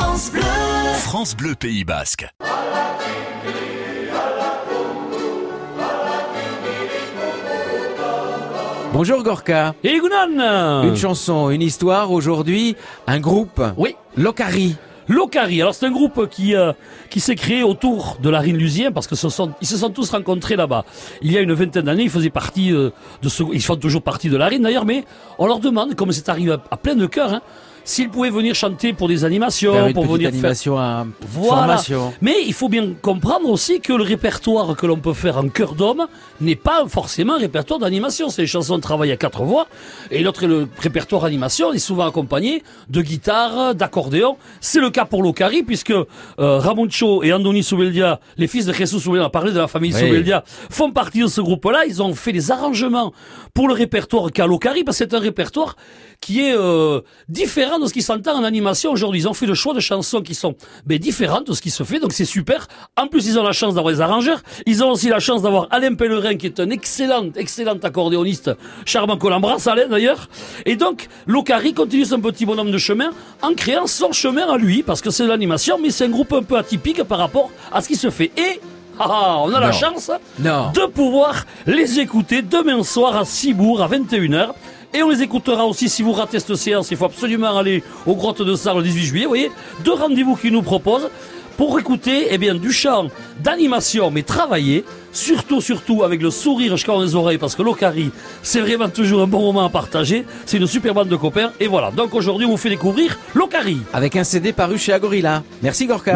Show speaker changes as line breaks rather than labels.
France Bleu.
France Bleu Pays Basque.
Bonjour Gorka.
Et Gunan
Une chanson, une histoire, aujourd'hui un groupe.
Oui.
Locari.
Locari, alors c'est un groupe qui euh, qui s'est créé autour de la Rine Lusien parce que ce sont ils se sont tous rencontrés là-bas. Il y a une vingtaine d'années, ils faisaient partie euh, de ce ils font toujours partie de la Rine d'ailleurs, mais on leur demande comme c'est arrivé à, à plein de cœur hein, s'ils pouvaient venir chanter pour des animations,
Faire une
pour venir
animation à
Voilà.
formation.
Mais il faut bien comprendre aussi que le répertoire que l'on peut faire en chœur d'homme n'est pas forcément un répertoire d'animation. C'est des chansons travaillées à quatre voix. Et l'autre, le répertoire animation, est souvent accompagné de guitare, d'accordéon. C'est le cas pour l'Ocari, puisque euh, Ramoncho et Andoni Soubeldia, les fils de Jesus Soubeldia, on a parlé de la famille
Oui.
Soubeldia, font partie de ce groupe-là. Ils ont fait des arrangements pour le répertoire qu'a l'Ocari, parce que c'est un répertoire qui est euh, différent de ce qui s'entend en animation aujourd'hui. Ils ont fait le choix de chansons qui sont ben, différentes de ce qui se fait, donc c'est super. En plus, ils ont la chance d'avoir des arrangeurs. Ils ont aussi la chance d'avoir Alain Pellerin, qui est un excellent, excellent accordéoniste, charmant qu'on embrasse, Alain d'ailleurs. Et donc, Locari continue son petit bonhomme de chemin en créant son chemin à lui, parce que c'est de l'animation, mais c'est un groupe un peu atypique par rapport à ce qui se fait. Et ah, ah, on a la chance
Non.
de pouvoir les écouter demain soir à Cibourg à 21h. Et on les écoutera aussi si vous ratez cette séance. Il faut absolument aller aux grottes de Sarre le 18 juillet. Vous voyez, deux rendez-vous qu'ils nous proposent pour écouter eh bien, du chant d'animation, mais travaillé, surtout, surtout avec le sourire jusqu'à les oreilles, parce que l'Ocari, c'est vraiment toujours un bon moment à partager. C'est une super bande de copains. Et voilà, donc aujourd'hui, on vous fait découvrir l'Ocari.
Avec un CD paru chez Agorilla. Merci Gorka.